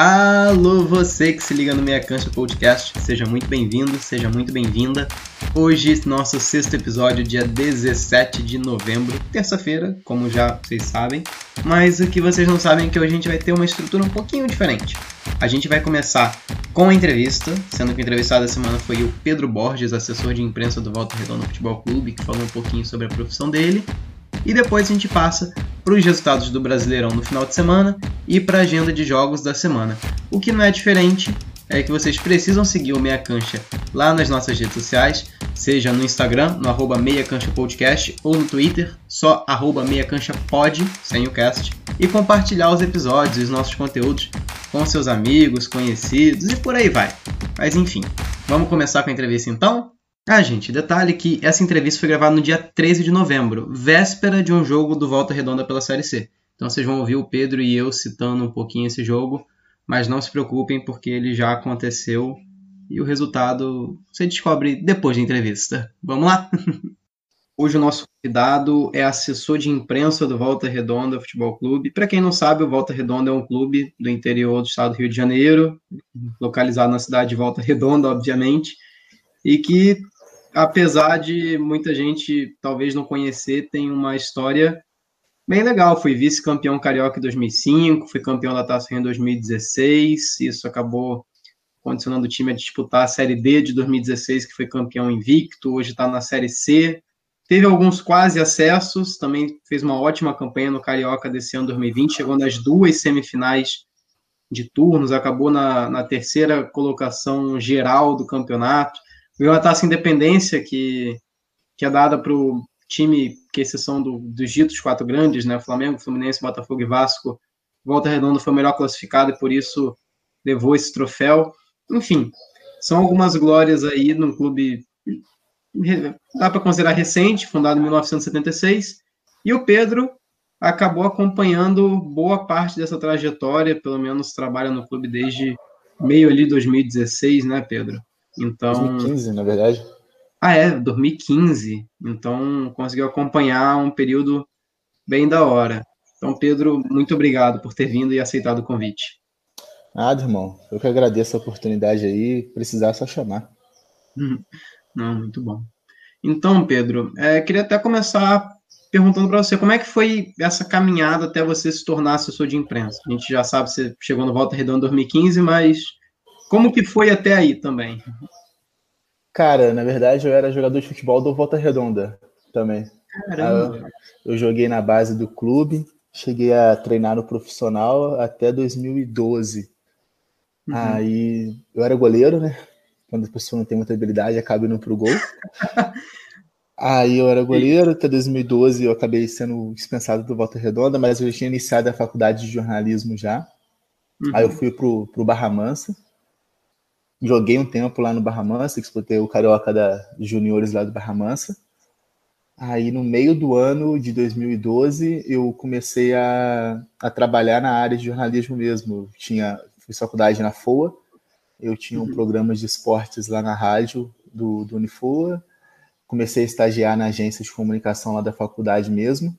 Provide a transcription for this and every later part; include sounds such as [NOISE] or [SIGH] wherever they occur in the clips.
Alô, você que se liga no Meia Cancha Podcast, seja muito bem-vindo, seja muito bem-vinda. Hoje, nosso sexto episódio, dia 17 de novembro, terça-feira, como já vocês sabem. Mas o que vocês não sabem é que hoje a gente vai ter uma estrutura um pouquinho diferente. A gente vai começar com a entrevista, sendo que o entrevistado da semana foi o Pedro Borges, assessor de imprensa do Volta Redonda Futebol Clube, que falou um pouquinho sobre a profissão dele. E depois a gente passa para os resultados do Brasileirão no final de semana e para a agenda de jogos da semana. O que não é diferente é que vocês precisam seguir o Meia Cancha lá nas nossas redes sociais, seja no Instagram, no arroba Meia Cancha Podcast, ou no Twitter, só arroba Meia Cancha Pod, sem o cast, e compartilhar os episódios e os nossos conteúdos com seus amigos, conhecidos e por aí vai. Mas enfim, vamos começar com a entrevista então? Ah, gente, detalhe que essa entrevista foi gravada no dia 13 de novembro, véspera de um jogo do Volta Redonda pela Série C. Então vocês vão ouvir o Pedro e eu citando um pouquinho esse jogo, mas não se preocupem porque ele já aconteceu e o resultado você descobre depois da entrevista. Vamos lá? [LAUGHS] Hoje o nosso convidado é assessor de imprensa do Volta Redonda Futebol Clube. Para quem não sabe, o Volta Redonda é um clube do interior do estado do Rio de Janeiro, localizado na cidade de Volta Redonda, obviamente, e que apesar de muita gente talvez não conhecer, tem uma história bem legal. Fui vice-campeão carioca em 2005, fui campeão da Taça Rio em 2016. Isso acabou condicionando o time a disputar a Série D de 2016, que foi campeão invicto. Hoje está na Série C. Teve alguns quase acessos, também fez uma ótima campanha no Carioca desse ano 2020, chegou nas duas semifinais de turnos, acabou na, na terceira colocação geral do campeonato A taça Independência, que, que é dada para o time, que exceção do, dos ditos quatro grandes, né? Flamengo, Fluminense, Botafogo e Vasco. Volta Redonda foi o melhor classificado e por isso levou esse troféu. Enfim, são algumas glórias aí num clube dá para considerar recente, fundado em 1976. E o Pedro acabou acompanhando boa parte dessa trajetória, pelo menos trabalha no clube desde meio ali 2016, né, Pedro? Então. 2015, na verdade. Ah, é, 2015. Então conseguiu acompanhar um período bem da hora. Então, Pedro, muito obrigado por ter vindo e aceitado o convite. Nada, irmão. Eu que agradeço a oportunidade aí. Precisar é só chamar. Não, muito bom. Então, Pedro, é, queria até começar perguntando para você como é que foi essa caminhada até você se tornar assessor de imprensa. A gente já sabe que você chegou no Volta Redonda em 2015, mas como que foi até aí também? Cara, na verdade eu era jogador de futebol do Volta Redonda também. Caramba! Eu joguei na base do clube, cheguei a treinar no profissional até 2012. Uhum. Aí eu era goleiro, né? Quando a pessoa não tem muita habilidade, acaba indo pro gol. [LAUGHS] Aí eu era goleiro, até 2012 eu acabei sendo dispensado do Volta Redonda, mas eu tinha iniciado a faculdade de jornalismo já. Uhum. Aí eu fui pro, pro Barra Mansa, Joguei um tempo lá no Barra Mansa, disputei o Carioca da Juniores lá do Barra Mansa. Aí, no meio do ano de 2012, eu comecei a, a trabalhar na área de jornalismo mesmo. Eu tinha, fiz faculdade na FOA, eu tinha um uhum. programa de esportes lá na rádio do, do Unifoa. Comecei a estagiar na agência de comunicação lá da faculdade mesmo.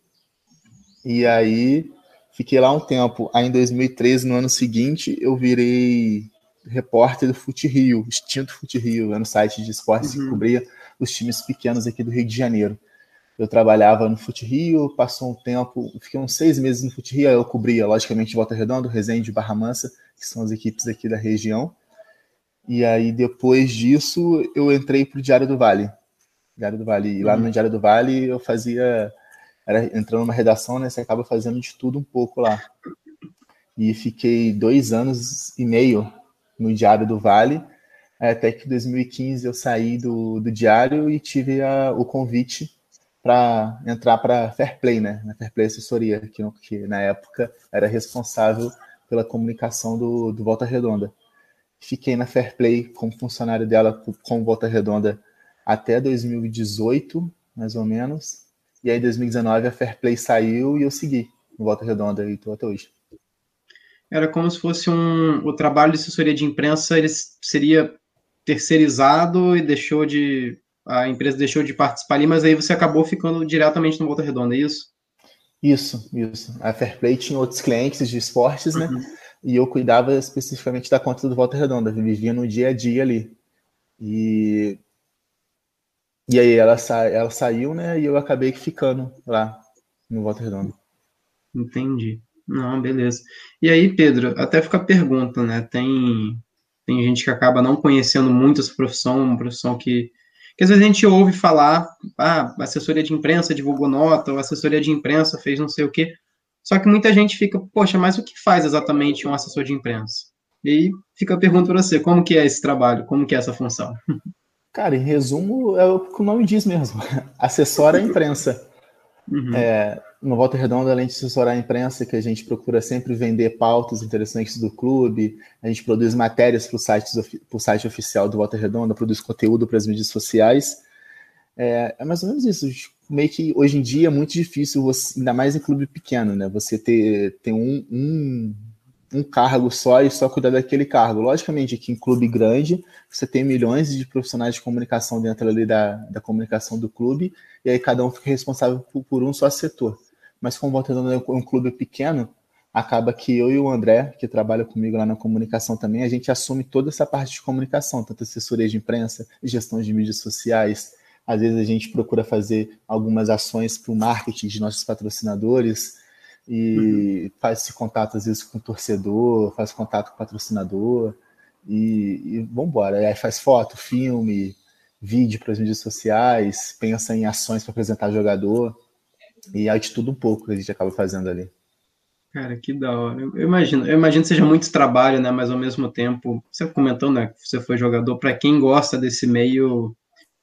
E aí, fiquei lá um tempo. Aí, em 2013, no ano seguinte, eu virei repórter do Fute Rio, extinto Fute Rio, era no site de esportes uhum. que cobria os times pequenos aqui do Rio de Janeiro. Eu trabalhava no Fute Rio, passou um tempo, fiquei uns seis meses no Fute Rio, eu cobria, logicamente, Volta Redonda, Resende e Barra Mansa, que são as equipes aqui da região. E aí, depois disso, eu entrei para o Diário do Vale. Diário do Vale. E lá uhum. no Diário do Vale eu fazia. Era entrando numa redação, né? Você acaba fazendo de tudo um pouco lá. E fiquei dois anos e meio no Diário do Vale, até que em 2015 eu saí do, do Diário e tive a, o convite para entrar para Fair Play, né? Na Fair Play Assessoria, que, que, na época era responsável pela comunicação do, do Volta Redonda. Fiquei na Fair Play como funcionário dela com Volta Redonda até 2018, mais ou menos. E aí, em 2019, a Fair Play saiu e eu segui no Volta Redonda e estou até hoje era como se fosse um o trabalho de assessoria de imprensa ele seria terceirizado e deixou de a empresa deixou de participar ali, mas aí você acabou ficando diretamente no Volta Redonda, é isso? Isso, isso. A Fairplay tinha outros clientes de esportes, né? Uhum. e eu cuidava especificamente da conta do Volta Redonda, vivia no dia a dia ali. E, e aí ela, sa, ela saiu, né? E eu acabei ficando lá no Volta Redonda. Entendi. Não, beleza. E aí, Pedro, até fica a pergunta, né? Tem, tem gente que acaba não conhecendo muito essa profissão, uma profissão que, que às vezes a gente ouve falar, ah, assessoria de imprensa divulgou nota, ou assessoria de imprensa fez não sei o quê. Só que muita gente fica, poxa, mas o que faz exatamente um assessor de imprensa? E aí fica a pergunta para você, como que é esse trabalho, como que é essa função? Cara, em resumo, é o que o nome diz mesmo, [LAUGHS] assessora a imprensa. Uhum. É, no Volta Redonda, além de assessorar a imprensa, que a gente procura sempre vender pautas interessantes do clube, a gente produz matérias para o site, site oficial do Volta Redonda, produz conteúdo para as mídias sociais. É, é, mais ou menos isso. Meio que hoje em dia é muito difícil, você, ainda mais em clube pequeno, né? Você ter, ter um, um um cargo só e só cuidar daquele cargo. Logicamente, aqui em clube grande, você tem milhões de profissionais de comunicação dentro ali da, da comunicação do clube, e aí cada um fica responsável por, por um só setor. Mas como o Volta é um clube pequeno, acaba que eu e o André, que trabalha comigo lá na comunicação também, a gente assume toda essa parte de comunicação, tanto assessoria de imprensa, gestão de mídias sociais. Às vezes a gente procura fazer algumas ações para o marketing de nossos patrocinadores, e uhum. faz esse contato às vezes com o torcedor, faz contato com o patrocinador e, e vambora. Aí faz foto, filme, vídeo para as mídias sociais, pensa em ações para apresentar jogador e aí de tudo um pouco que a gente acaba fazendo ali. Cara, que da hora. Eu imagino, eu imagino que seja muito trabalho, né? Mas ao mesmo tempo, você comentou, né? Que você foi jogador. Para quem gosta desse meio,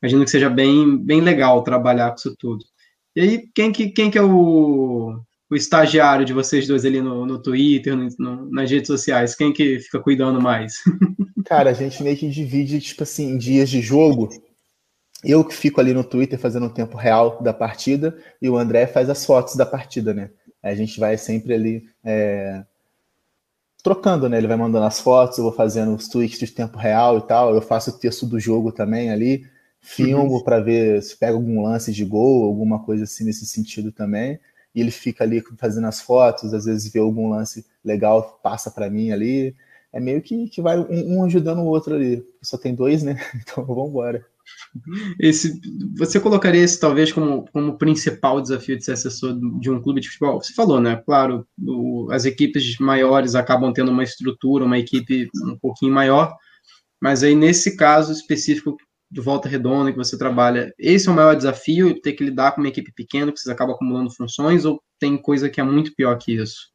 imagino que seja bem, bem legal trabalhar com isso tudo. E aí, quem que, quem que é o, o estagiário de vocês dois ali no, no Twitter, no, no, nas redes sociais? Quem que fica cuidando mais? [LAUGHS] Cara, a gente meio que divide, tipo assim, em dias de jogo. Eu que fico ali no Twitter fazendo o tempo real da partida e o André faz as fotos da partida, né? A gente vai sempre ali é, trocando, né? Ele vai mandando as fotos, eu vou fazendo os tweets de tempo real e tal. Eu faço o texto do jogo também ali, filmo uhum. para ver se pega algum lance de gol, alguma coisa assim nesse sentido também e ele fica ali fazendo as fotos, às vezes vê algum lance legal, passa para mim ali. É meio que, que vai um, um, ajudando o outro ali. Só tem dois, né? [LAUGHS] Então vamos embora. Esse, você colocaria esse talvez como, como principal desafio de ser assessor de um clube de futebol? Você falou, né? Claro, o, as equipes maiores acabam tendo uma estrutura, uma equipe um pouquinho maior, mas aí nesse caso específico de volta redonda que você trabalha, esse é o maior desafio, ter que lidar com uma equipe pequena, que vocês acabam acumulando funções, ou tem coisa que é muito pior que isso?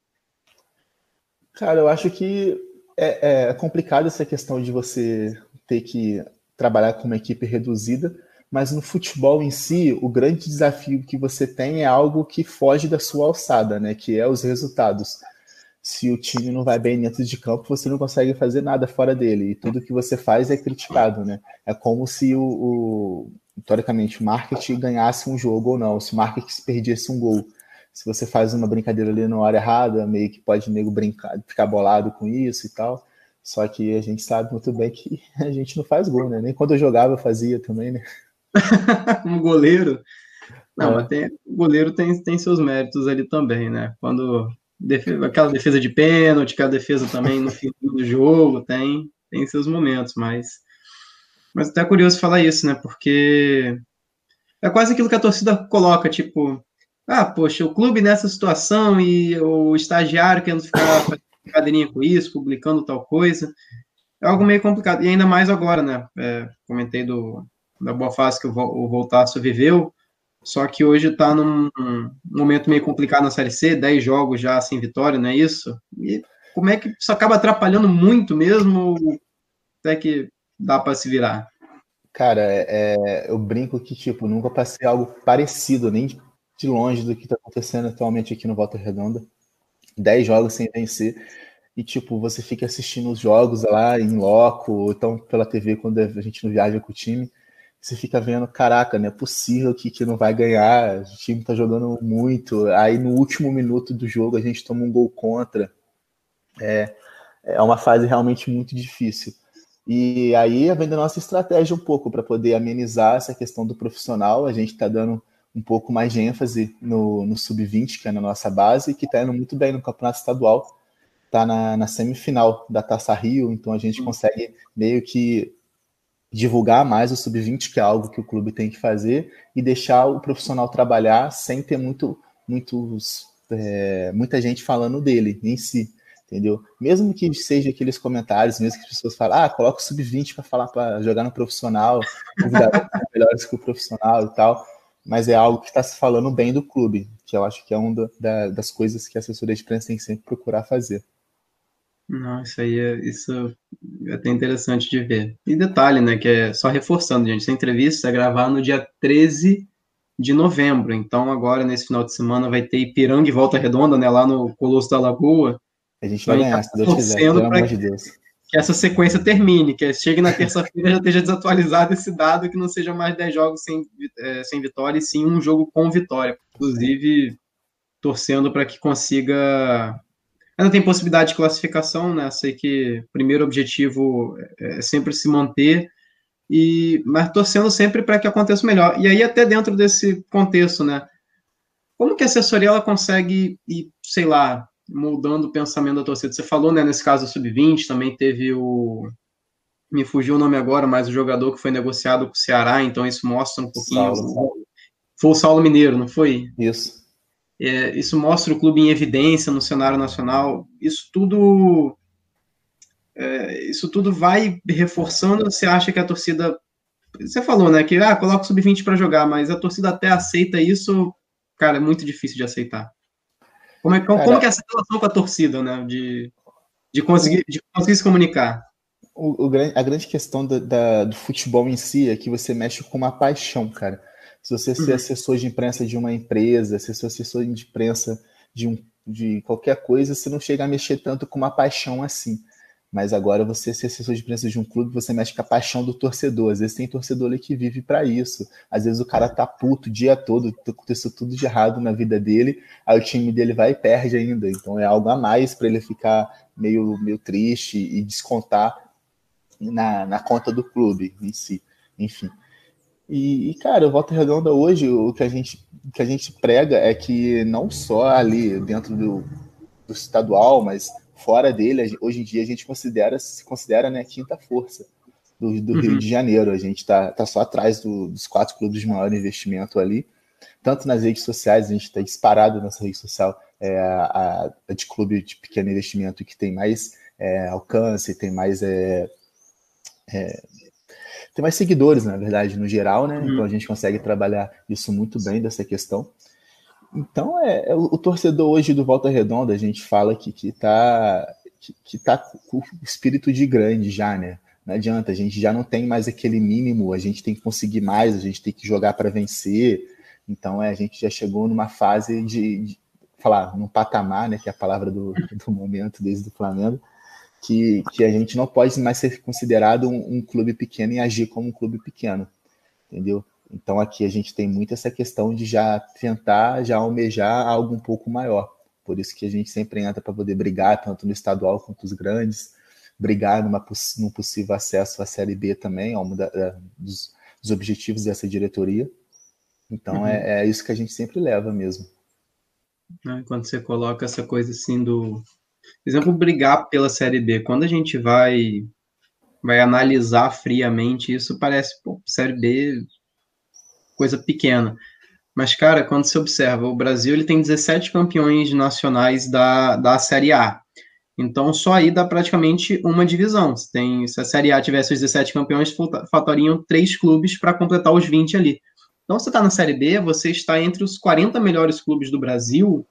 Cara, eu acho que é, é complicado essa questão de você ter que trabalhar com uma equipe reduzida, mas no futebol em si, o grande desafio que você tem é algo que foge da sua alçada, né? Que é os resultados se o time não vai bem dentro de campo, você não consegue fazer nada fora dele. E tudo que você faz é criticado, né? É como se o, o teoricamente, o marketing ganhasse um jogo ou não, se o marketing perdesse um gol. Se você faz uma brincadeira ali na hora errada, meio que pode o nego brincar, ficar bolado com isso e tal. Só que a gente sabe muito bem que [LAUGHS] a gente não faz gol, né? Nem quando eu jogava eu fazia também, né? [LAUGHS] um goleiro. Não, é. mas tem, o goleiro tem, tem seus méritos ali também, né? Quando defesa, aquela defesa de pênalti, aquela defesa também no fim do jogo, tem, tem seus momentos, mas, mas até é curioso falar isso, né? Porque é quase aquilo que a torcida coloca, tipo, ah, poxa, o clube nessa situação e o estagiário querendo ficar cadeirinha com isso, publicando tal coisa, é algo meio complicado. E ainda mais agora, né? É, comentei do, da boa fase que o, o Voltaço viveu, só que hoje está num momento meio complicado na Série C, 10 jogos já sem vitória, não é isso? E como é que isso acaba atrapalhando muito mesmo? Até que dá para se virar? Cara, é, é, eu brinco que, tipo, nunca passei algo parecido, nem de longe do que está acontecendo atualmente aqui no Volta Redonda. 10 jogos sem vencer. E, tipo, você fica assistindo os jogos lá em loco, ou então pela TV quando a gente não viaja com o time você fica vendo, caraca, não é possível que, que não vai ganhar, o time tá jogando muito, aí no último minuto do jogo a gente toma um gol contra. É, é uma fase realmente muito difícil. E aí vem da nossa estratégia um pouco para poder amenizar essa questão do profissional, a gente está dando um pouco mais de ênfase no, no sub-20, que é na nossa base, que está indo muito bem no campeonato estadual. tá na, na semifinal da Taça Rio, então a gente consegue meio que divulgar mais o sub-20, que é algo que o clube tem que fazer, e deixar o profissional trabalhar sem ter muito, muitos, é, muita gente falando dele em si, entendeu? Mesmo que seja aqueles comentários, mesmo que as pessoas falem, ah, coloca o sub-20 para falar para jogar no profissional, [LAUGHS] melhores que o profissional e tal, mas é algo que está se falando bem do clube, que eu acho que é uma da, das coisas que a assessoria de imprensa tem que sempre procurar fazer. Não, isso aí é, isso é até interessante de ver. E detalhe, né, que é só reforçando, gente, essa entrevista é gravar no dia 13 de novembro. Então, agora, nesse final de semana, vai ter Ipiranga e Volta Redonda, né, lá no Colosso da Lagoa. A gente vai ganhar, se Deus quiser, pelo amor de Deus. Que essa sequência termine, que chegue na terça-feira já esteja desatualizado esse dado, que não seja mais 10 jogos sem, é, sem vitória, e sim um jogo com vitória. Inclusive, torcendo para que consiga Ainda tem possibilidade de classificação, né? Sei que o primeiro objetivo é, é sempre se manter, e mas torcendo sempre para que aconteça melhor. E aí, até dentro desse contexto, né? Como que a assessoria ela consegue ir, sei lá, moldando o pensamento da torcida? Você falou, né, nesse caso do Sub-20, também teve o. Me fugiu o nome agora, mas o jogador que foi negociado com o Ceará, então isso mostra um pouquinho. Saulo. Foi o Saulo Mineiro, não foi? Isso. É, isso mostra o clube em evidência no cenário nacional. Isso tudo, é, isso tudo vai reforçando. Você acha que a torcida, você falou, né, que ah, coloca o sub-20 para jogar, mas a torcida até aceita isso, cara, é muito difícil de aceitar. Como é, como, cara, como que é essa relação com a torcida, né, de, de conseguir, de conseguir se comunicar? O, o, a grande questão do, da, do futebol em si é que você mexe com uma paixão, cara. Se você ser uhum. assessor de imprensa de uma empresa, se você assessor de imprensa de, um, de qualquer coisa, você não chega a mexer tanto com uma paixão assim. Mas agora você ser assessor de imprensa de um clube, você mexe com a paixão do torcedor. Às vezes tem torcedor ali que vive para isso. Às vezes o cara tá puto o dia todo, aconteceu tudo de errado na vida dele, aí o time dele vai e perde ainda. Então é algo a mais para ele ficar meio, meio triste e descontar na, na conta do clube em si. Enfim. E, e, cara, o Volta Redonda hoje, o que a gente, que a gente prega é que não só ali dentro do, do estadual, mas fora dele, hoje em dia a gente considera, se considera né, a quinta força do, do uhum. Rio de Janeiro. A gente está tá só atrás do, dos quatro clubes de maior investimento ali. Tanto nas redes sociais, a gente está disparado nessa rede social, é, a, a, de clube de pequeno investimento que tem mais é, alcance, tem mais é, é, tem mais seguidores, na verdade, no geral, né? Então a gente consegue trabalhar isso muito bem dessa questão. Então, é, é o, o, torcedor hoje do Volta Redonda, a gente fala que, que, tá, que, que tá com o espírito de grande já, né? Não adianta, a gente já não tem mais aquele mínimo, a gente tem que conseguir mais, a gente tem que jogar para vencer. Então, é, a gente já chegou numa fase de, de falar, num patamar, né? Que é a palavra do, do momento desde o Flamengo, que, que a gente não pode mais ser considerado um, um, clube pequeno e agir como um clube pequeno, entendeu? Então aqui a gente tem muito essa questão de já tentar, já almejar algo um pouco maior. Por isso que a gente sempre entra para poder brigar, tanto no estadual quanto os grandes, brigar numa, num possível acesso à Série B também, é um da, dos, dos, objetivos dessa diretoria. Então uhum. é, é isso que a gente sempre leva mesmo. Quando você coloca essa coisa assim do exemplo, brigar pela Série B, quando a gente vai vai analisar friamente isso, parece, pô, Série B, coisa pequena. Mas, cara, quando você observa, o Brasil ele tem 17 campeões nacionais da, da Série A. Então, só aí dá praticamente uma divisão. Se, tem, se a Série A tivesse os 17 campeões, faltariam três clubes para completar os 20 ali. Então, você está na Série B, você está entre os 40 melhores clubes do Brasil,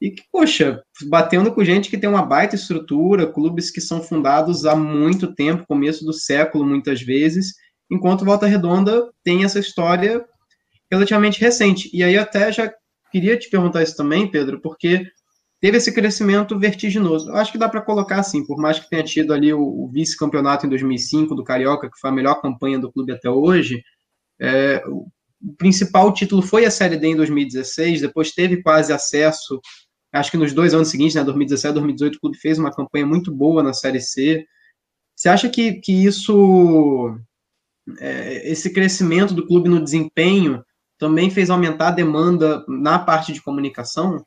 e que, poxa, batendo com gente que tem uma baita estrutura, clubes que são fundados há muito tempo, começo do século, muitas vezes, enquanto Volta Redonda tem essa história relativamente recente. E aí até já queria te perguntar isso também, Pedro, porque teve esse crescimento vertiginoso. Eu acho que dá para colocar assim, por mais que tenha tido ali o, vice-campeonato em 2005 do Carioca, que foi a melhor campanha do clube até hoje, é, o principal título foi a Série D em 2016, depois teve quase acesso Acho que nos dois anos seguintes, né, 2017 e 2018, o clube fez uma campanha muito boa na Série C. Você acha que, que isso, é, esse crescimento do clube no desempenho, também fez aumentar a demanda na parte de comunicação?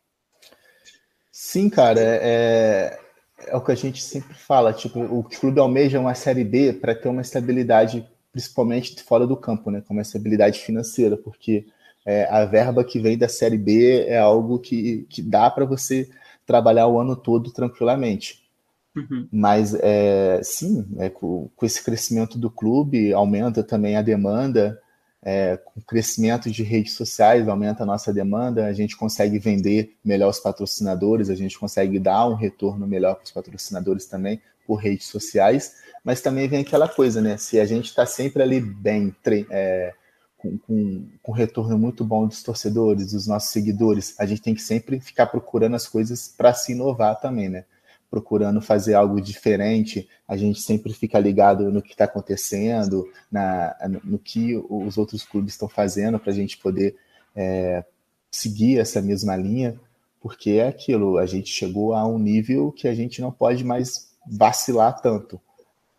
Sim, cara. É, é o que a gente sempre fala, tipo, o clube almeja uma Série B para ter uma estabilidade, principalmente fora do campo, né, como estabilidade financeira, porque é, a verba que vem da Série B é algo que, que dá para você trabalhar o ano todo tranquilamente. Uhum. Mas, é, sim, é, com, com, esse crescimento do clube, aumenta também a demanda, é, com o crescimento de redes sociais, aumenta a nossa demanda, a gente consegue vender melhor os patrocinadores, a gente consegue dar um retorno melhor para os patrocinadores também por redes sociais, mas também vem aquela coisa, né? Se a gente está sempre ali bem, é, com, com, com retorno muito bom dos torcedores, dos nossos seguidores, a gente tem que sempre ficar procurando as coisas para se inovar também, né? procurando fazer algo diferente, a gente sempre fica ligado no que está acontecendo, na, no que os outros clubes estão fazendo para a gente poder é, seguir essa mesma linha, porque é aquilo, a gente chegou a um nível que a gente não pode mais vacilar tanto.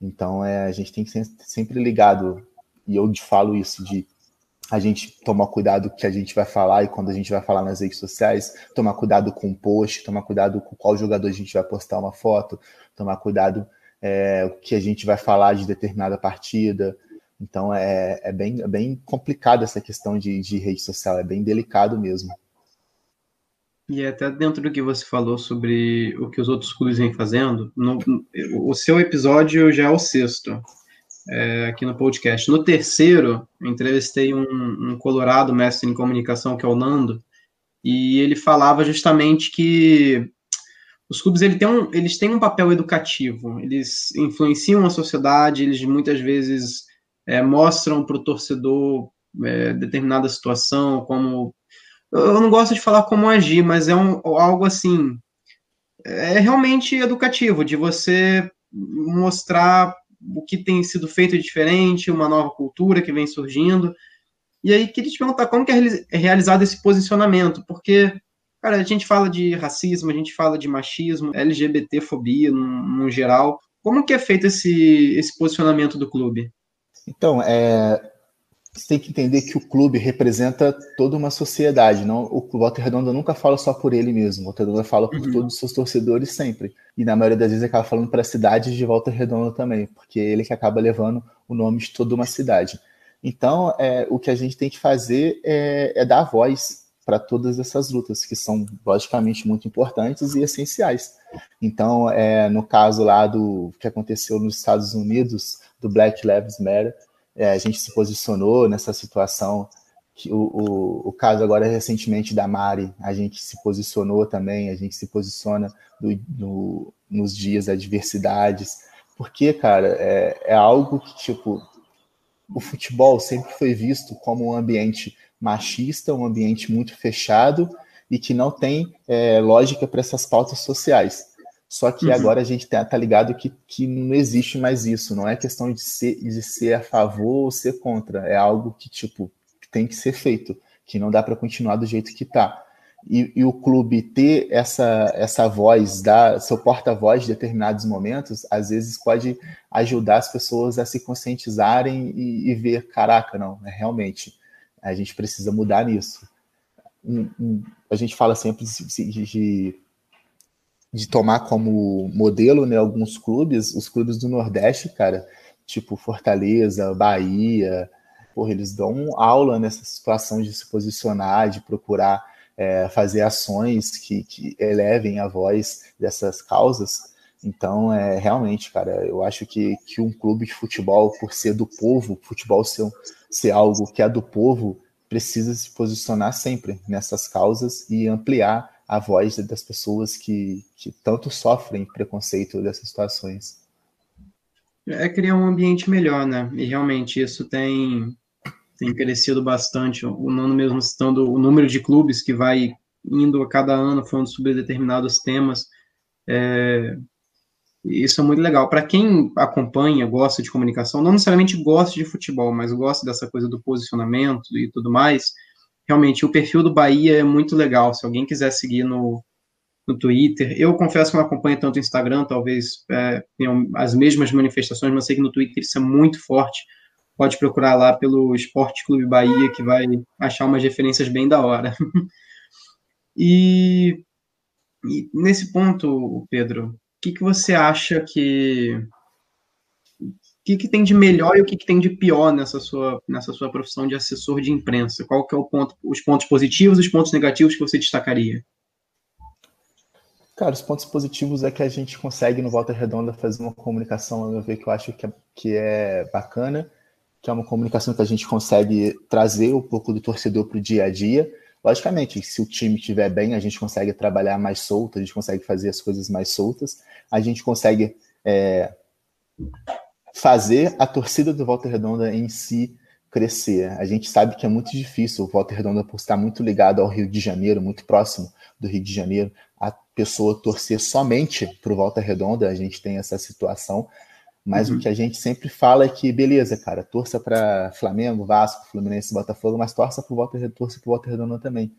Então é, a gente tem que ser sempre ligado, e eu falo isso, de a gente tomar cuidado que a gente vai falar e quando a gente vai falar nas redes sociais, tomar cuidado com o post, tomar cuidado com qual jogador a gente vai postar uma foto, tomar cuidado é, o que a gente vai falar de determinada partida. Então é, é, bem, é bem complicado essa questão de, de rede social, é bem delicado mesmo. E até dentro do que você falou sobre o que os outros clubes vêm fazendo, no, o seu episódio já é o sexto é, aqui no podcast. No terceiro, entrevistei um, um, colorado mestre em comunicação, que é o Nando, e ele falava justamente que os clubes ele tem um, eles têm um papel educativo, eles influenciam a sociedade, eles muitas vezes é, mostram para o torcedor é, determinada situação, como. Eu não gosto de falar como agir, mas é um, algo assim. É realmente educativo, de você mostrar o que tem sido feito diferente, uma nova cultura que vem surgindo. E aí, queria te perguntar como que é, é realizado esse posicionamento, porque, cara, a gente fala de racismo, a gente fala de machismo, LGBTfobia no, no geral. Como que é feito esse, esse posicionamento do clube? Então, é, você tem que entender que o clube representa toda uma sociedade. Não, o Walter Redondo nunca fala só por ele mesmo. O Walter Redondo fala por uhum. todos os seus torcedores sempre. E na maioria das vezes acaba falando para a cidade de Walter Redondo também, porque é ele que acaba levando o nome de toda uma cidade. Então, é, o que a gente tem que fazer é, é dar voz para todas essas lutas, que são logicamente muito importantes e essenciais. Então, é, no caso lá do que aconteceu nos Estados Unidos, do Black Lives Matter, é, a gente se posicionou nessa situação. Que o, o, o, caso agora recentemente da Mari, a gente se posicionou também, a gente se posiciona do, nos dias das diversidades, porque, cara, é, é algo que, tipo, o futebol sempre foi visto como um ambiente machista, um ambiente muito fechado e que não tem é, lógica para essas pautas sociais. Só que uhum. agora a gente tá, tá, ligado que, que não existe mais isso. Não é questão de ser, de ser a favor ou ser contra. É algo que, tipo, tem que ser feito. Que não dá para continuar do jeito que tá. E, e, o clube ter essa, essa voz, dar seu porta-voz em determinados momentos, às vezes pode ajudar as pessoas a se conscientizarem e, e ver, caraca, não, é realmente, a gente precisa mudar nisso. Um, um, a gente fala sempre de, de de tomar como modelo né, alguns clubes, os clubes do Nordeste, cara, tipo Fortaleza, Bahia, porra, eles dão aula nessa situação de se posicionar, de procurar é, fazer ações que, que elevem a voz dessas causas. Então, é realmente, cara, eu acho que, que um clube de futebol, por ser do povo, futebol ser, ser algo que é do povo, precisa se posicionar sempre nessas causas e ampliar a voz das pessoas que, que tanto sofrem preconceito dessas situações. É criar um ambiente melhor, né? E realmente isso tem, tem crescido bastante. O Nano mesmo citando o número de clubes que vai indo a cada ano falando sobre determinados temas. É, isso é muito legal. Para quem acompanha, gosta de comunicação, não necessariamente gosta de futebol, mas gosta dessa coisa do posicionamento e tudo mais, realmente o perfil do Bahia é muito legal. Se alguém quiser seguir no, no Twitter, eu confesso que não acompanho tanto o Instagram, talvez é, tenham as mesmas manifestações, mas sei que no Twitter isso é muito forte. Pode procurar lá pelo Esporte Clube Bahia, que vai achar umas referências bem da hora. [LAUGHS] e, e nesse ponto, Pedro, que, que você acha que o que, que tem de melhor e o que, que tem de pior nessa sua, nessa sua profissão de assessor de imprensa? Qual que é o ponto, os pontos positivos e os pontos negativos que você destacaria? Cara, os pontos positivos é que a gente consegue no Volta Redonda fazer uma comunicação, a meu ver, que eu acho que é, que é bacana, que é uma comunicação que a gente consegue trazer um pouco do torcedor para o dia a dia. Logicamente, se o time estiver bem, a gente consegue trabalhar mais solto, a gente consegue fazer as coisas mais soltas, a gente consegue é, fazer a torcida do Volta Redonda em si crescer. A gente sabe que é muito difícil o Volta Redonda por estar muito ligado ao Rio de Janeiro, muito próximo do Rio de Janeiro, a pessoa torcer somente para o Volta Redonda, a gente tem essa situação, mas uhum. o que a gente sempre fala é que, beleza, cara, torça para Flamengo, Vasco, Fluminense, Botafogo, mas torça para o Volta, torça pro Volta Redonda também,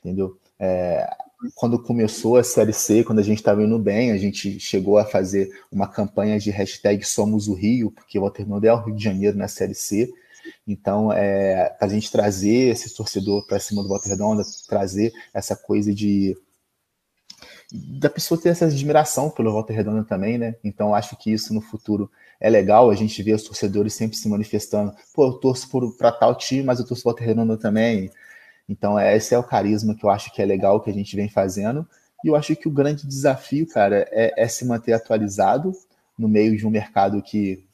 entendeu? É, quando começou a Série C, quando a gente estava indo bem, a gente chegou a fazer uma campanha de hashtag Somos o Rio, porque o Redonda é o Rio de Janeiro na Série C, então, é, a gente trazer esse torcedor para cima do Volta Redonda, trazer essa coisa de da pessoa ter essa admiração pelo Volta Redonda também, né? Então acho que isso no futuro é legal, a gente vê os torcedores sempre se manifestando, pô, eu torço para tal time, mas eu torço Volta Redonda também. Então é, esse é o carisma que eu acho que é legal que a gente vem fazendo. E eu acho que o grande desafio, cara, é, é se manter atualizado no meio de um mercado que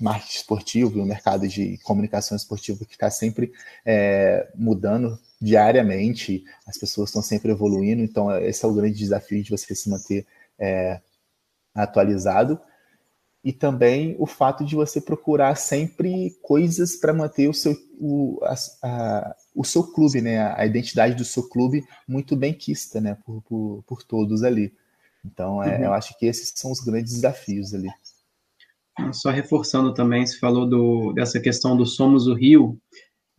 marketing esportivo o mercado de comunicação esportiva que está sempre é, mudando diariamente, as pessoas estão sempre evoluindo, então esse é o grande desafio de você se manter é, atualizado. E também o fato de você procurar sempre coisas para manter o seu, o, a, o seu clube, né? A identidade do seu clube muito bem quista, né? Por, por, por todos ali. Então, é, uhum. eu acho que esses são os grandes desafios ali. Só reforçando também, se falou do, dessa questão do Somos o Rio.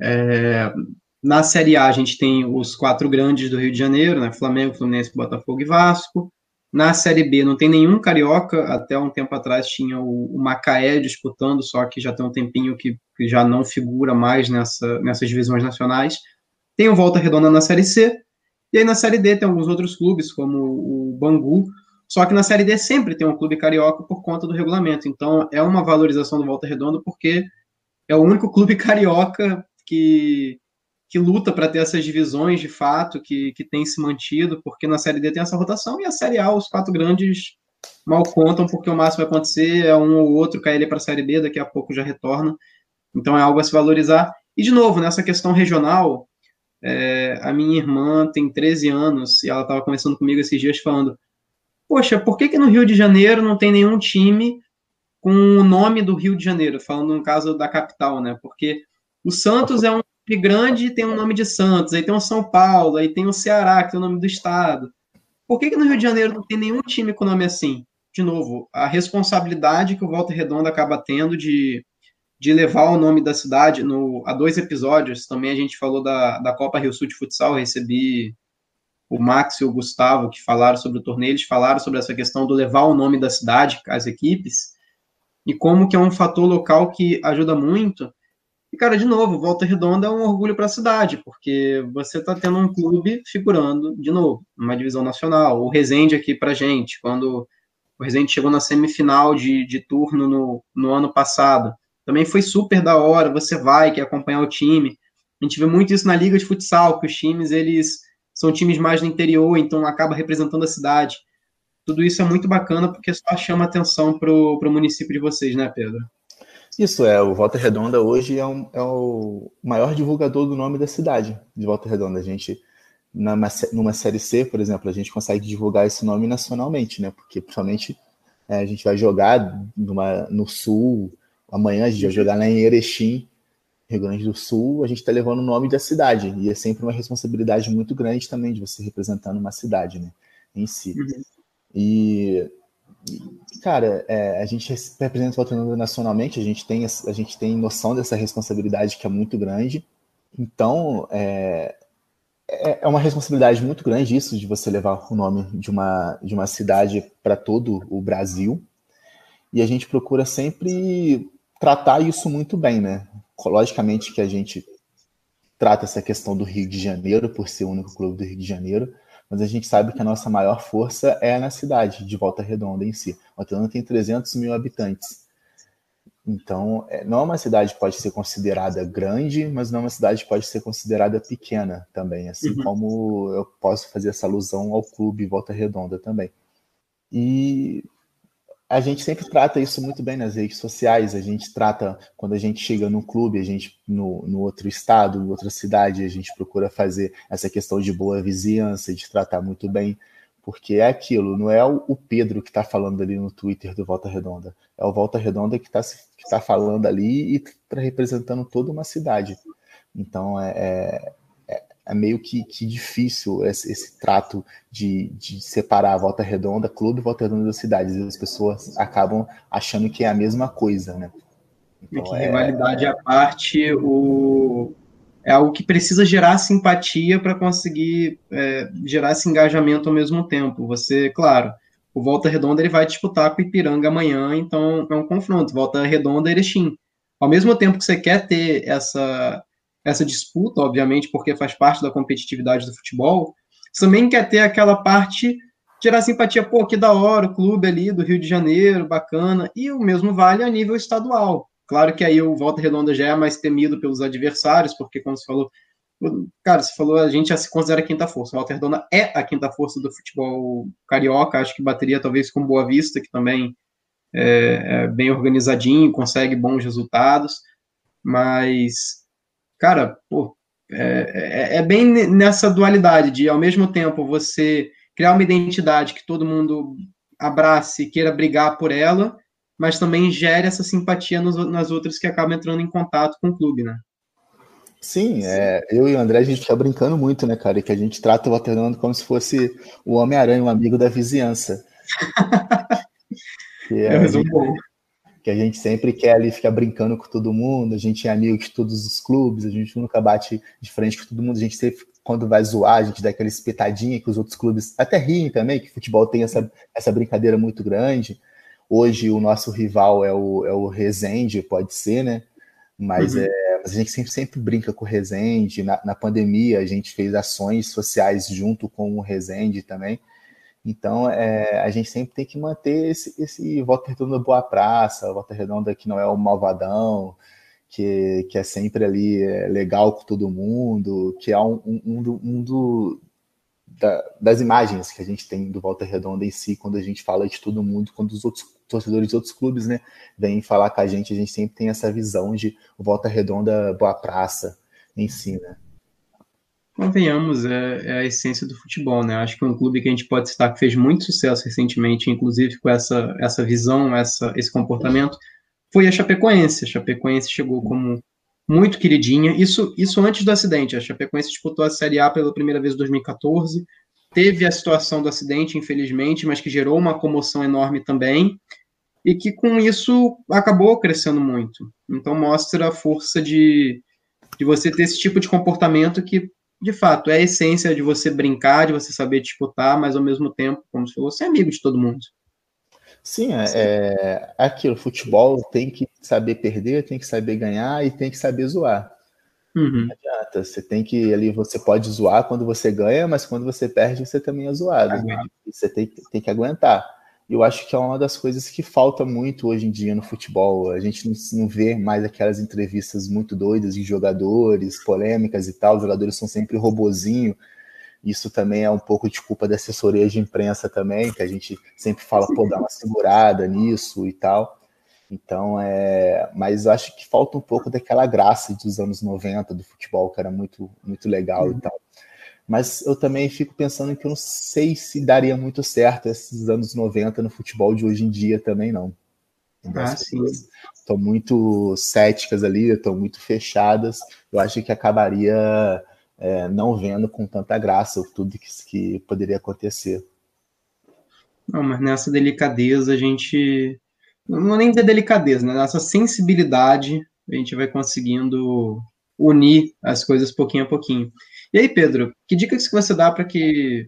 É, na Série A, a gente tem os quatro grandes do Rio de Janeiro, né? Flamengo, Fluminense, Botafogo e Vasco. Na Série B, não tem nenhum carioca. Até um tempo atrás tinha o, o Macaé disputando, só que já tem um tempinho que, que já não figura mais nessa, nessas divisões nacionais. Tem o Volta Redonda na Série C. E aí na Série D tem alguns outros clubes, como o Bangu, só que na Série D sempre tem um clube carioca por conta do regulamento. Então é uma valorização do Volta Redonda porque é o único clube [LAUGHS] carioca que, que luta para ter essas divisões de fato, que, que tem se mantido, porque na Série D tem essa rotação e a Série A, os quatro grandes mal contam, porque o máximo vai acontecer é um ou outro cair para a Série B, daqui a pouco já retorna. Então é algo a se valorizar. E de novo, nessa questão regional, é, a minha irmã tem 13 anos e ela estava conversando comigo esses dias falando poxa, por que, que no Rio de Janeiro não tem nenhum time com o nome do Rio de Janeiro? Falando no caso da capital, né? Porque o Santos é um grande tem o nome de Santos, aí tem o São Paulo, aí tem o Ceará, que tem o nome do estado. Por que, que no Rio de Janeiro não tem nenhum time com nome assim? De novo, a responsabilidade que o Volta Redonda acaba tendo de, de levar o nome da cidade. No, há dois episódios também a gente falou da, da Copa Rio Sul de Futsal, recebi o Max e o Gustavo, que falaram sobre o torneio, eles falaram sobre essa questão do levar o nome da cidade às equipes, e como que é um fator local que ajuda muito. E, cara, de novo, Volta Redonda é um orgulho para a cidade, porque você está tendo um clube figurando, de novo, numa divisão nacional. O Resende aqui para gente, quando o Resende chegou na semifinal de, de turno no, no ano passado, também foi super da hora, você vai, quer acompanhar o time. A gente vê muito isso na liga de futsal, que os times, eles são times mais do interior, então acaba representando a cidade. Tudo isso é muito bacana porque só chama atenção para o município de vocês, né, Pedro? Isso é, o Volta Redonda hoje é, um, é, o maior divulgador do nome da cidade de Volta Redonda. A gente, numa, numa série C, por exemplo, a gente consegue divulgar esse nome nacionalmente, né? Porque principalmente é, a gente vai jogar numa, no sul, amanhã a gente vai jogar lá em Erechim, Rio Grande do Sul, a gente está levando o nome da cidade. E é sempre uma responsabilidade muito grande também de você representando uma cidade, né? Em si. Uhum. E, cara, é, a gente representa o Volta nacionalmente, a gente, tem, a gente tem noção dessa responsabilidade que é muito grande. Então, é, é, é uma responsabilidade muito grande isso, de você levar o nome de uma, de uma cidade para todo o Brasil. E a gente procura sempre tratar isso muito bem, né? Logicamente que a gente trata essa questão do Rio de Janeiro, por ser o único clube do Rio de Janeiro, mas a gente sabe que a nossa maior força é na cidade de Volta Redonda em si. Volta Redonda tem 300 mil habitantes. Então, é, não é uma cidade que pode ser considerada grande, mas não é uma cidade que pode ser considerada pequena também, assim uhum. como eu posso fazer essa alusão ao clube Volta Redonda também. E a gente sempre trata isso muito bem nas redes sociais. A gente trata, quando a gente chega num clube, a gente no, no outro estado, em outra cidade, a gente procura fazer essa questão de boa vizinhança, de tratar muito bem, porque é aquilo, não é o Pedro que está falando ali no Twitter do Volta Redonda, é o Volta Redonda que está tá falando ali e está representando toda uma cidade. Então é, é é meio que, que difícil esse, esse trato de, de, separar a volta redonda, clube e volta redonda das cidades. E as pessoas acabam achando que é a mesma coisa, né? Então, que é, rivalidade é... à parte, o... é algo que precisa gerar simpatia para conseguir é, gerar esse engajamento ao mesmo tempo. Você, claro, o Volta Redonda ele vai disputar com o Ipiranga amanhã, então é um confronto. Volta Redonda Erechim. Ao mesmo tempo que você quer ter essa essa disputa, obviamente, porque faz parte da competitividade do futebol, também quer ter aquela parte gerar simpatia, pô, que da hora, o clube ali do Rio de Janeiro, bacana, e o mesmo vale a nível estadual. Claro que aí o Volta Redonda já é mais temido pelos adversários, porque, como você falou, cara, você falou, a gente já se considera a quinta força. O Volta Redonda é a quinta força do futebol carioca, acho que bateria talvez com Boa Vista, que também é, é bem organizadinho, consegue bons resultados, mas cara, pô, é, é, é, bem nessa dualidade de, ao mesmo tempo, você criar uma identidade que todo mundo abrace e queira brigar por ela, mas também gere essa simpatia nos, nas outras que acabam entrando em contato com o clube, né? Sim, é, eu e o André, a gente fica brincando muito, né, cara? Que a gente trata o Walter como se fosse o Homem-Aranha, um amigo da vizinhança. [LAUGHS] que é, é um bom que a gente sempre quer ali ficar brincando com todo mundo, a gente é amigo de todos os clubes, a gente nunca bate de frente com todo mundo, a gente sempre, quando vai zoar, a gente dá aquela espetadinha que os outros clubes até riem também, que o futebol tem essa, essa brincadeira muito grande. Hoje o nosso rival é o, é o Rezende, pode ser, né? Mas, uhum. é, mas a gente sempre, sempre brinca com o Rezende. Na, na pandemia, a gente fez ações sociais junto com o Rezende também. Então, é, a gente sempre tem que manter esse, esse Volta Redonda boa praça, Volta Redonda que não é o malvadão, que, que é sempre ali é, legal com todo mundo, que é um, um, um, do, um do, da, das imagens que a gente tem do Volta Redonda em si, quando a gente fala de todo mundo, quando os outros torcedores de outros clubes né, vêm falar com a gente, a gente sempre tem essa visão de Volta Redonda boa praça em si, né? Convenhamos, é, é, a essência do futebol, né? Acho que um clube que a gente pode citar que fez muito sucesso recentemente, inclusive com essa, essa visão, essa, esse comportamento, foi a Chapecoense. A Chapecoense chegou como muito queridinha. Isso, isso antes do acidente. A Chapecoense disputou a Série A pela primeira vez em 2014. Teve a situação do acidente, infelizmente, mas que gerou uma comoção enorme também. E que com isso acabou crescendo muito. Então mostra a força de, de você ter esse tipo de comportamento que de fato, é a essência de você brincar, de você saber disputar, mas ao mesmo tempo, como se fosse amigo de todo mundo. Sim, é, é aquilo. Futebol tem que saber perder, tem que saber ganhar e tem que saber zoar. Uhum. Não adianta. Você tem que ali, você pode zoar quando você ganha, mas quando você perde, você também é zoado. Uhum. Você tem, tem que aguentar eu acho que é uma das coisas que falta muito hoje em dia no futebol. A gente não, vê mais aquelas entrevistas muito doidas de jogadores, polêmicas e tal. Os jogadores são sempre robozinho. Isso também é um pouco de culpa da assessoria de imprensa também, que a gente sempre fala, pô, dá uma segurada nisso e tal. Então, é. Mas eu acho que falta um pouco daquela graça dos anos 90 do futebol, que era muito, muito legal uhum. e tal mas eu também fico pensando que eu não sei se daria muito certo esses anos 90 no futebol de hoje em dia também não. Ah. Estão muito céticas ali, estão muito fechadas. Eu acho que acabaria é, não vendo com tanta graça tudo que, que poderia acontecer. Não, mas nessa delicadeza a gente. Não é nem dizer delicadeza, né? Nessa sensibilidade a gente vai conseguindo unir as coisas pouquinho a pouquinho. E aí, Pedro, que dicas que você dá para que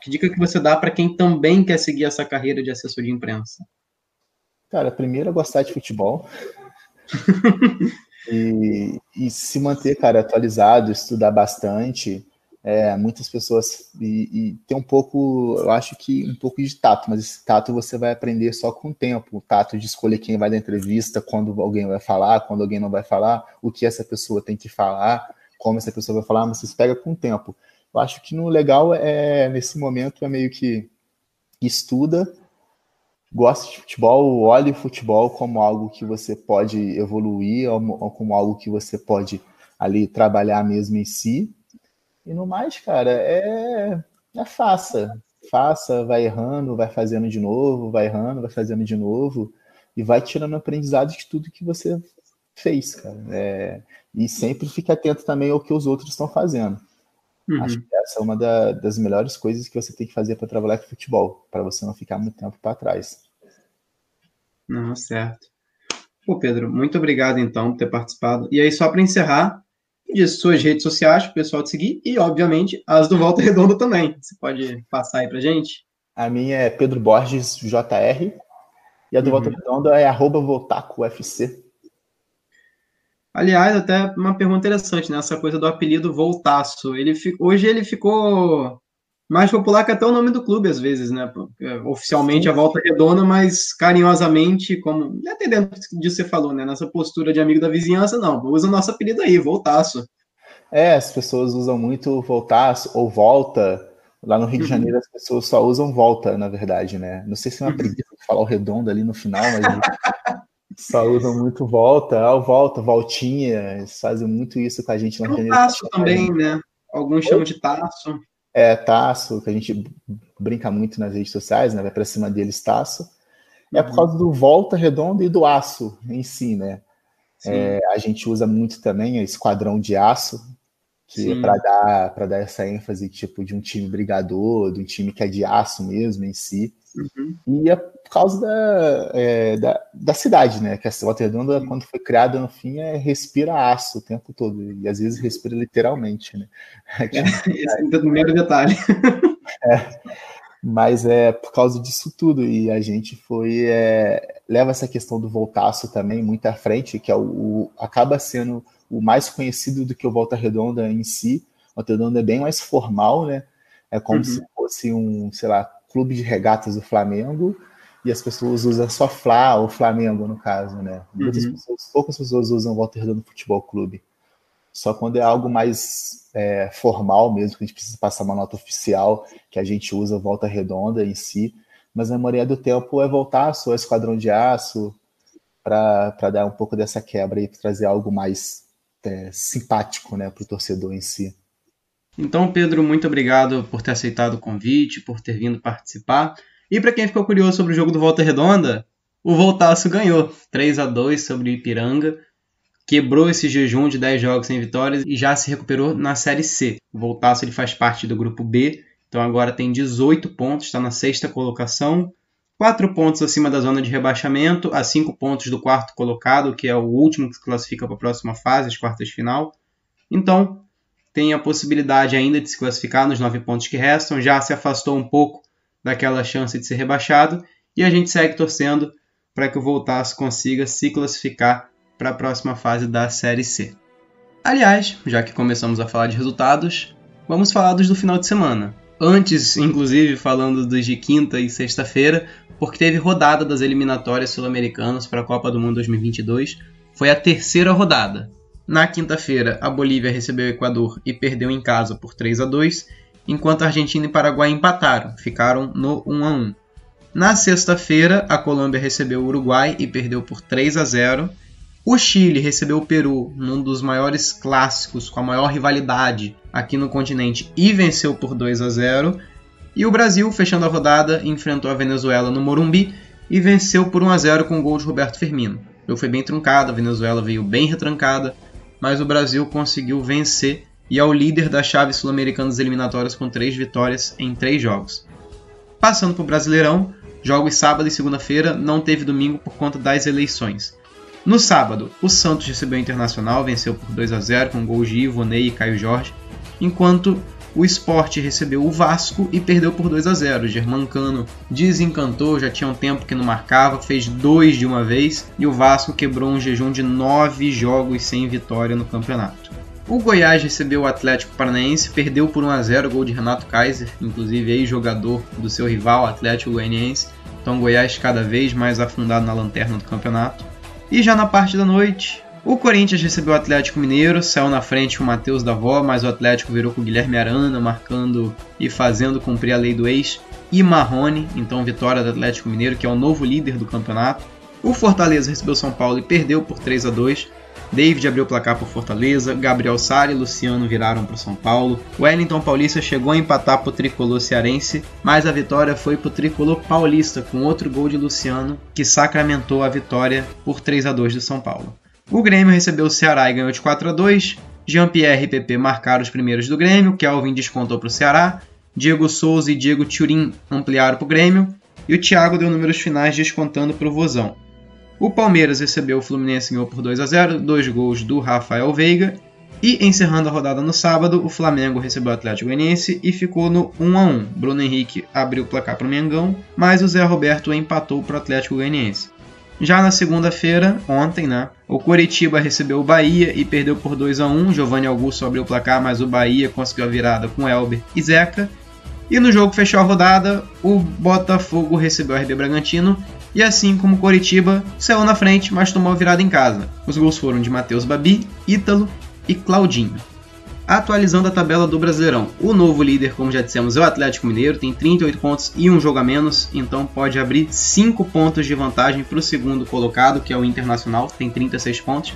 que dica que você dá para quem também quer seguir essa carreira de assessor de imprensa? Cara, primeiro é gostar de futebol. [LAUGHS] e, e, se manter, cara, atualizado, estudar bastante. é, muitas pessoas e, e, tem um pouco, eu acho que um pouco de tato, mas esse tato você vai aprender só com o tempo, o tato de escolher quem vai dar entrevista, quando alguém vai falar, quando alguém não vai falar, o que essa pessoa tem que falar, como essa pessoa vai falar, mas você pega com o tempo. Eu acho que no legal é nesse momento é meio que estuda, gosta de futebol, olhe o futebol como algo que você pode evoluir, ou como algo que você pode ali trabalhar mesmo em si e no mais, cara, é, é faça. Faça, vai errando, vai fazendo de novo, vai errando, vai fazendo de novo, e vai tirando aprendizado de tudo que você fez, cara. É, e sempre fique atento também ao que os outros estão fazendo. Uhum. Acho que essa é uma da, das melhores coisas que você tem que fazer para trabalhar com futebol, para você não ficar muito tempo para trás. Não, certo. Pô, Pedro, muito obrigado então por ter participado. E aí, só para encerrar, de suas redes sociais para o pessoal te seguir e, obviamente, as do Volta Redonda também. Você pode passar aí para gente? A minha é Pedro Borges JR e a do uhum. Volta Redonda é arroba VoltacoUFC. Aliás, até uma pergunta interessante, né? Essa coisa do apelido Voltaço. Ele, hoje ele ficou mais popular que até o nome do clube, às vezes, né? Oficialmente Sim. a volta redonda, mas carinhosamente, como até dentro disso que você falou, né? Nessa postura de amigo da vizinhança, não. Usa o nosso apelido aí, voltaço. É, as pessoas usam muito voltaço ou volta. Lá no Rio uhum. de Janeiro as pessoas só usam volta, na verdade, né? Não sei se é uma uhum. preguiça de falar o redondo ali no final, mas só usam muito volta, ah, volta, voltinha. Eles fazem muito isso com a gente de Janeiro. Taço também, né? Alguns chamam de taço é Taço, que a gente brinca muito nas redes sociais, né? Vai para cima deles Taço. É por uhum. causa do volta redonda e do aço em si, né? É, a gente usa muito também o esquadrão de aço, que é para dar para dar essa ênfase tipo de um time brigador, de um time que é de aço mesmo em si. Uhum. E é por causa da, é, da, da, cidade, né? Que a Volta Redonda, quando foi criada no fim, é respira aço o tempo todo. E às vezes respira literalmente, né? [LAUGHS] É, [LAUGHS] esse é o primeiro detalhe. É, mas é por causa disso tudo. E a gente foi. É, leva essa questão do voltaço também muito à frente, que é o, o, acaba sendo o mais conhecido do que o Volta Redonda em si. O Volta Redonda é bem mais formal, né? É como uhum. se fosse um, sei lá, clube de regatas do Flamengo e as pessoas usam só Fla ou Flamengo, no caso, né? Muitas uhum. pessoas, poucas pessoas usam Redondo Futebol Clube. Só quando é algo mais é, formal mesmo, que a gente precisa passar uma nota oficial, que a gente usa Volta Redonda em si. Mas na maioria do tempo é voltar só Esquadrão de Aço, para dar um pouco dessa quebra e trazer algo mais é, simpático né, para o torcedor em si. Então, Pedro, muito obrigado por ter aceitado o convite, por ter vindo participar. E para quem ficou curioso sobre o jogo do Volta Redonda, o Voltaço ganhou 3 a 2 sobre o Ipiranga, quebrou esse jejum de 10 jogos sem vitórias e já se recuperou na Série C. O Voltaço ele faz parte do grupo B, então agora tem 18 pontos, está na sexta colocação, 4 pontos acima da zona de rebaixamento, a 5 pontos do quarto colocado, que é o último que se classifica para a próxima fase, as quartas de final. Então, tem a possibilidade ainda de se classificar nos nove pontos que restam, já se afastou um pouco daquela chance de ser rebaixado e a gente segue torcendo para que o Voltaço consiga se classificar para a próxima fase da Série C. Aliás, já que começamos a falar de resultados, vamos falar dos do final de semana. Antes, inclusive, falando dos de quinta e sexta-feira, porque teve rodada das eliminatórias sul-americanas para a Copa do Mundo 2022. Foi a terceira rodada. Na quinta-feira, a Bolívia recebeu o Equador e perdeu em casa por 3 a 2, enquanto Argentina e Paraguai empataram, ficaram no 1 a 1. Na sexta-feira, a Colômbia recebeu o Uruguai e perdeu por 3 a 0. O Chile recebeu o Peru num dos maiores clássicos, com a maior rivalidade aqui no continente, e venceu por 2 a 0. E o Brasil, fechando a rodada, enfrentou a Venezuela no Morumbi e venceu por 1 a 0 com o gol de Roberto Firmino. O jogo foi bem truncado, a Venezuela veio bem retrancada, mas o Brasil conseguiu vencer e é o líder da chave sul-americana das eliminatórias com três vitórias em três jogos. Passando para o Brasileirão, jogos sábado e segunda-feira, não teve domingo por conta das eleições. No sábado, o Santos recebeu o Internacional, venceu por 2 a 0 com gols de Ivonei e Caio Jorge, enquanto o Sport recebeu o Vasco e perdeu por 2 a 0. Germancano desencantou, já tinha um tempo que não marcava, fez dois de uma vez e o Vasco quebrou um jejum de nove jogos sem vitória no campeonato. O Goiás recebeu o Atlético Paranaense, perdeu por 1 a 0 gol de Renato Kaiser, inclusive ex-jogador do seu rival Atlético Goianiense. Então Goiás cada vez mais afundado na lanterna do campeonato. E já na parte da noite, o Corinthians recebeu o Atlético Mineiro, saiu na frente com o Matheus Davó, mas o Atlético virou com o Guilherme Arana, marcando e fazendo cumprir a lei do ex. E Marrone, então vitória do Atlético Mineiro, que é o novo líder do campeonato. O Fortaleza recebeu São Paulo e perdeu por 3 a 2 David abriu o placar por Fortaleza, Gabriel Sara e Luciano viraram para o São Paulo. Wellington Paulista chegou a empatar para o tricolor cearense, mas a vitória foi para o tricolor paulista com outro gol de Luciano, que sacramentou a vitória por 3 a 2 do São Paulo. O Grêmio recebeu o Ceará e ganhou de 4 a 2. Jean-Pierre e PP marcaram os primeiros do Grêmio, Kelvin descontou para o Ceará, Diego Souza e Diego Turin ampliaram para o Grêmio, e o Thiago deu números finais descontando para o Vozão. O Palmeiras recebeu o Fluminense ganhou por 2 a 0, dois gols do Rafael Veiga. E encerrando a rodada no sábado, o Flamengo recebeu o Atlético Goianiense e ficou no 1 a 1. Bruno Henrique abriu o placar para o Mengão, mas o Zé Roberto empatou para o Atlético Goianiense. Já na segunda-feira, ontem, né, o Coritiba recebeu o Bahia e perdeu por 2 a 1. Giovanni Augusto abriu o placar, mas o Bahia conseguiu a virada com Elber e Zeca. E no jogo que fechou a rodada, o Botafogo recebeu o RB Bragantino e assim como Coritiba saiu na frente, mas tomou a virada em casa. Os gols foram de Matheus Babi, Ítalo e Claudinho. Atualizando a tabela do Brasileirão, o novo líder, como já dissemos, é o Atlético Mineiro, tem 38 pontos e um jogo a menos, então pode abrir 5 pontos de vantagem para o segundo colocado, que é o Internacional, tem 36 pontos,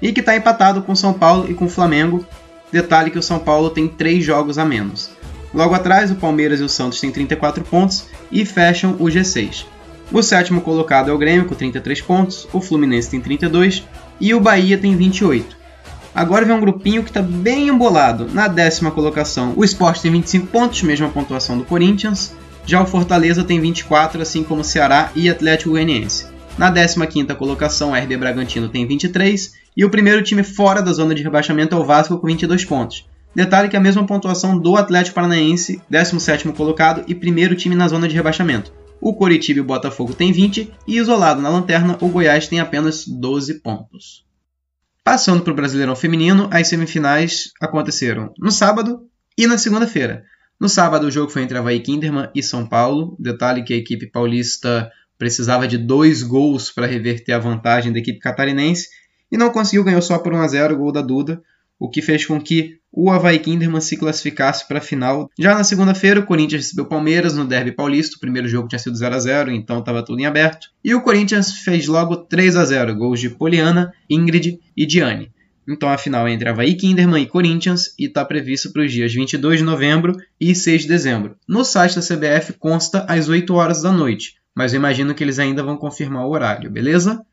e que está empatado com São Paulo e com Flamengo. Detalhe que o São Paulo tem 3 jogos a menos. Logo atrás, o Palmeiras e o Santos têm 34 pontos e fecham o G6. O sétimo colocado é o Grêmio com 33 pontos, o Fluminense tem 32 e o Bahia tem 28. Agora vem um grupinho que está bem embolado. Na décima colocação, o Sport tem 25 pontos, mesma pontuação do Corinthians. Já o Fortaleza tem 24, assim como o Ceará e Atlético Goianiense. Na 15ª colocação, o RB Bragantino tem 23 e o primeiro time fora da zona de rebaixamento é o Vasco com 22 pontos. Detalhe que é a mesma pontuação do Atlético Paranaense, 17º colocado e primeiro time na zona de rebaixamento. O Coritiba e o Botafogo têm 20 e isolado na lanterna, o Goiás tem apenas 12 pontos. Passando para o Brasileirão Feminino, as semifinais aconteceram no sábado e na segunda-feira. No sábado, o jogo foi entre Havaí Kinderman e São Paulo. Detalhe que a equipe paulista precisava de dois gols para reverter a vantagem da equipe catarinense e não conseguiu, ganhou só por 1 a 0 o gol da Duda o que fez com que o Havaí Kinderman se classificasse para a final. Já na segunda-feira, o Corinthians recebeu o Palmeiras no Derby Paulista. O primeiro jogo tinha sido 0 a 0 então estava tudo em aberto. E o Corinthians fez logo 3 a 0 gols de Poliana, Ingrid e Diane. Então a final é entre Havaí Kinderman e Corinthians e está prevista para os dias 22 de novembro e 6 de dezembro. No site da CBF consta às 8 horas da noite, mas eu imagino que eles ainda vão confirmar o horário, beleza?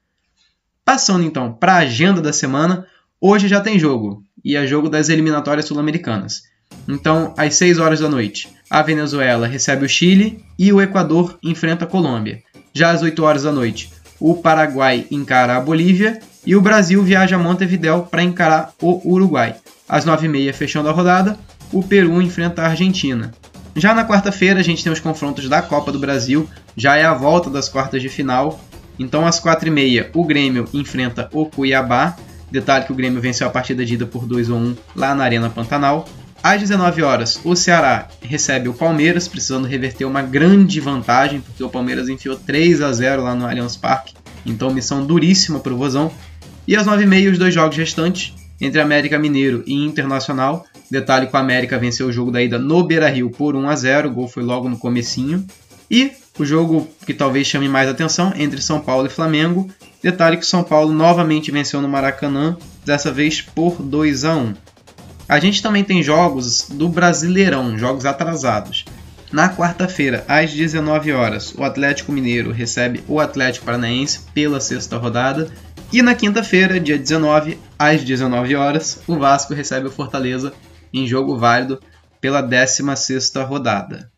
Passando então para a agenda da semana, hoje já tem jogo e é jogo das eliminatórias sul-americanas. Então, às 6 horas da noite, a Venezuela recebe o Chile e o Equador enfrenta a Colômbia. Já às 8 horas da noite, o Paraguai encara a Bolívia e o Brasil viaja a Montevideo para encarar o Uruguai. Às 9h30, fechando a rodada, o Peru enfrenta a Argentina. Já na quarta-feira, a gente tem os confrontos da Copa do Brasil, já é a volta das quartas de final. Então, às 4h30, o Grêmio enfrenta o Cuiabá Detalhe que o Grêmio venceu a partida de ida por 2 a 1 lá na Arena Pantanal. Às 19 horas, o Ceará recebe o Palmeiras, precisando reverter uma grande vantagem, porque o Palmeiras enfiou 3 a 0 lá no Allianz Parque. Então, missão duríssima para o Vozão. E às 9h30, os dois jogos restantes, entre América Mineiro e Internacional. Detalhe que o América venceu o jogo da ida no Beira-Rio por 1 a 0 o gol foi logo no comecinho. E o jogo que talvez chame mais atenção entre São Paulo e Flamengo. Detalhe que São Paulo novamente venceu no Maracanã, dessa vez por 2 a 1. A gente também tem jogos do Brasileirão, jogos atrasados. Na quarta-feira, às 19 horas, o Atlético Mineiro recebe o Atlético Paranaense pela sexta rodada. E na quinta-feira, dia 19, às 19 horas, o Vasco recebe o Fortaleza em jogo válido pela 16ª rodada.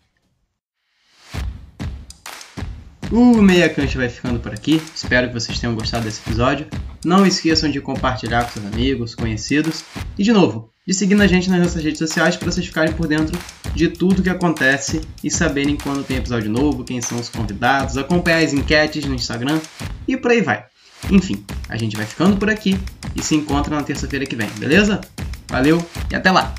O Meia Cancha vai ficando por aqui. Espero que vocês tenham gostado desse episódio. Não esqueçam de compartilhar com seus amigos, conhecidos. E de novo, de seguir a gente nas nossas redes sociais para vocês ficarem por dentro de tudo que acontece e saberem quando tem episódio novo, quem são os convidados, acompanhar as enquetes no Instagram e por aí vai. Enfim, a gente vai ficando por aqui e se encontra na terça-feira que vem, beleza? Valeu e até lá!